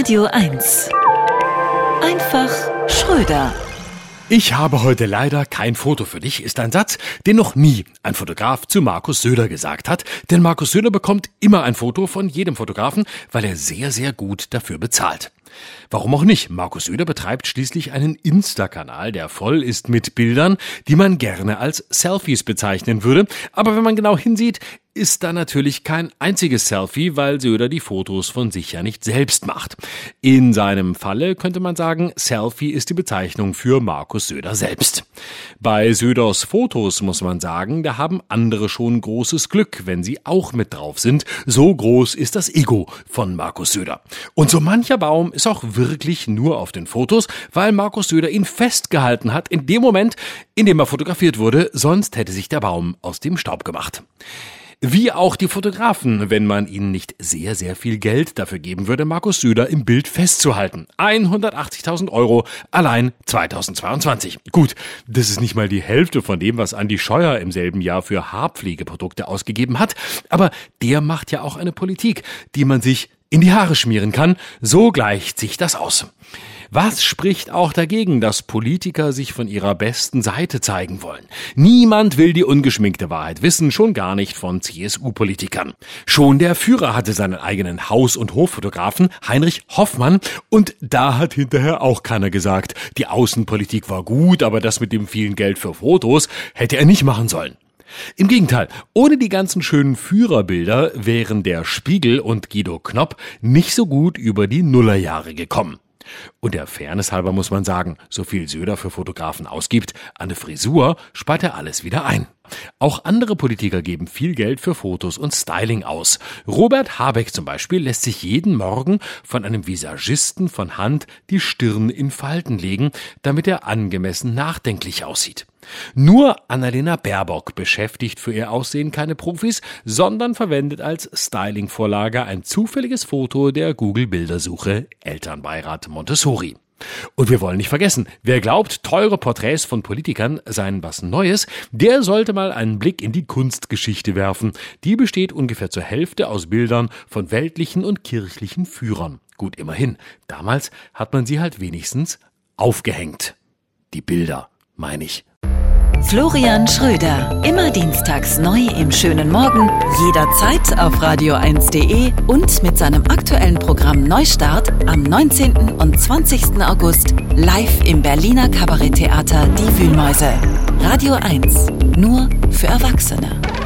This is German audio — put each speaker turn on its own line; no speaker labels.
Radio 1. Einfach Schröder.
Ich habe heute leider kein Foto für dich, ist ein Satz, den noch nie ein Fotograf zu Markus Söder gesagt hat. Denn Markus Söder bekommt immer ein Foto von jedem Fotografen, weil er sehr, sehr gut dafür bezahlt. Warum auch nicht? Markus Söder betreibt schließlich einen Insta-Kanal, der voll ist mit Bildern, die man gerne als Selfies bezeichnen würde. Aber wenn man genau hinsieht, ist da natürlich kein einziges Selfie, weil Söder die Fotos von sich ja nicht selbst macht. In seinem Falle könnte man sagen, Selfie ist die Bezeichnung für Markus Söder selbst. Bei Söders Fotos muss man sagen, da haben andere schon großes Glück, wenn sie auch mit drauf sind. So groß ist das Ego von Markus Söder. Und so mancher Baum ist auch wirklich nur auf den Fotos, weil Markus Söder ihn festgehalten hat in dem Moment, in dem er fotografiert wurde, sonst hätte sich der Baum aus dem Staub gemacht. Wie auch die Fotografen, wenn man ihnen nicht sehr, sehr viel Geld dafür geben würde, Markus Söder im Bild festzuhalten. 180.000 Euro allein 2022. Gut, das ist nicht mal die Hälfte von dem, was Andi Scheuer im selben Jahr für Haarpflegeprodukte ausgegeben hat. Aber der macht ja auch eine Politik, die man sich in die Haare schmieren kann. So gleicht sich das aus. Was spricht auch dagegen, dass Politiker sich von ihrer besten Seite zeigen wollen? Niemand will die ungeschminkte Wahrheit wissen, schon gar nicht von CSU-Politikern. Schon der Führer hatte seinen eigenen Haus- und Hoffotografen, Heinrich Hoffmann, und da hat hinterher auch keiner gesagt, die Außenpolitik war gut, aber das mit dem vielen Geld für Fotos hätte er nicht machen sollen. Im Gegenteil, ohne die ganzen schönen Führerbilder wären der Spiegel und Guido Knopp nicht so gut über die Nullerjahre gekommen. Und der Fairness halber muss man sagen, so viel Söder für Fotografen ausgibt, an eine Frisur spart er alles wieder ein. Auch andere Politiker geben viel Geld für Fotos und Styling aus. Robert Habeck zum Beispiel lässt sich jeden Morgen von einem Visagisten von Hand die Stirn in Falten legen, damit er angemessen nachdenklich aussieht. Nur Annalena Baerbock beschäftigt für ihr Aussehen keine Profis, sondern verwendet als Stylingvorlage ein zufälliges Foto der Google-Bildersuche Elternbeirat Montessori. Und wir wollen nicht vergessen, wer glaubt, teure Porträts von Politikern seien was Neues, der sollte mal einen Blick in die Kunstgeschichte werfen. Die besteht ungefähr zur Hälfte aus Bildern von weltlichen und kirchlichen Führern. Gut, immerhin. Damals hat man sie halt wenigstens aufgehängt. Die Bilder, meine ich.
Florian Schröder. Immer dienstags neu im schönen Morgen, jederzeit auf radio1.de und mit seinem aktuellen Programm Neustart am 19. und 20. August live im Berliner Kabaretttheater Die Wühlmäuse. Radio 1. Nur für Erwachsene.